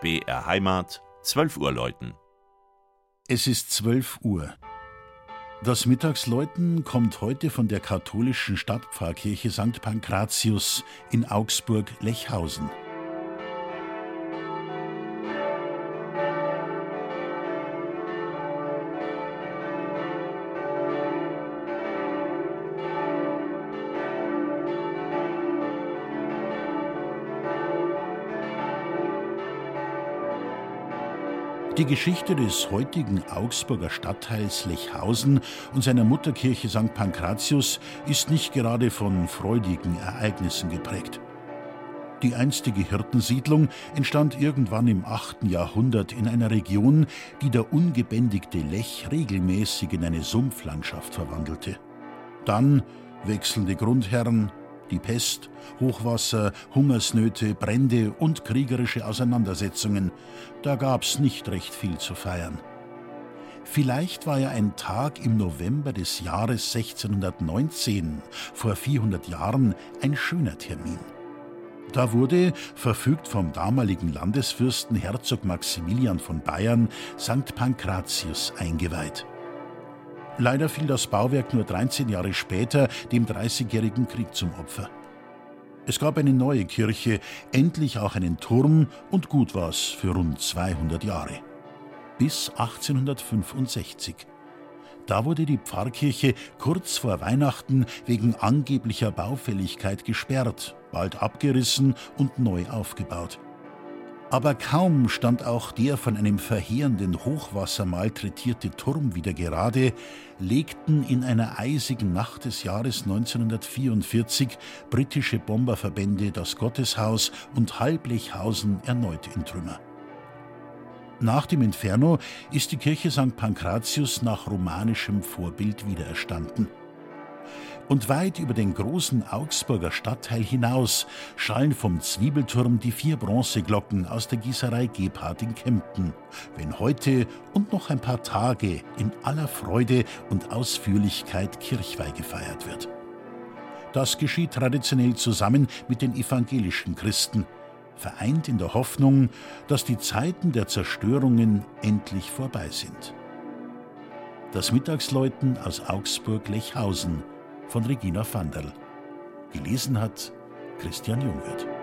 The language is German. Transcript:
BR Heimat, 12 Uhr läuten. Es ist 12 Uhr. Das Mittagsläuten kommt heute von der katholischen Stadtpfarrkirche St. Pankratius in Augsburg-Lechhausen. Die Geschichte des heutigen Augsburger Stadtteils Lechhausen und seiner Mutterkirche St. Pankratius ist nicht gerade von freudigen Ereignissen geprägt. Die einstige Hirtensiedlung entstand irgendwann im 8. Jahrhundert in einer Region, die der ungebändigte Lech regelmäßig in eine Sumpflandschaft verwandelte. Dann wechselnde Grundherren, die Pest, Hochwasser, Hungersnöte, Brände und kriegerische Auseinandersetzungen. Da gab's nicht recht viel zu feiern. Vielleicht war ja ein Tag im November des Jahres 1619, vor 400 Jahren, ein schöner Termin. Da wurde, verfügt vom damaligen Landesfürsten Herzog Maximilian von Bayern, St. Pankratius eingeweiht. Leider fiel das Bauwerk nur 13 Jahre später dem Dreißigjährigen Krieg zum Opfer. Es gab eine neue Kirche, endlich auch einen Turm und gut war's für rund 200 Jahre. Bis 1865. Da wurde die Pfarrkirche kurz vor Weihnachten wegen angeblicher Baufälligkeit gesperrt, bald abgerissen und neu aufgebaut. Aber kaum stand auch der von einem verheerenden Hochwasser malträtierte Turm wieder gerade, legten in einer eisigen Nacht des Jahres 1944 britische Bomberverbände das Gotteshaus und Halblechhausen erneut in Trümmer. Nach dem Inferno ist die Kirche St. Pankratius nach romanischem Vorbild wiedererstanden. Und weit über den großen Augsburger Stadtteil hinaus schallen vom Zwiebelturm die vier Bronzeglocken aus der Gießerei Gebhardt in Kempten, wenn heute und noch ein paar Tage in aller Freude und Ausführlichkeit Kirchweih gefeiert wird. Das geschieht traditionell zusammen mit den evangelischen Christen, vereint in der Hoffnung, dass die Zeiten der Zerstörungen endlich vorbei sind. Das Mittagsläuten aus Augsburg-Lechhausen von Regina Vanderl. Gelesen hat Christian Jungwirth.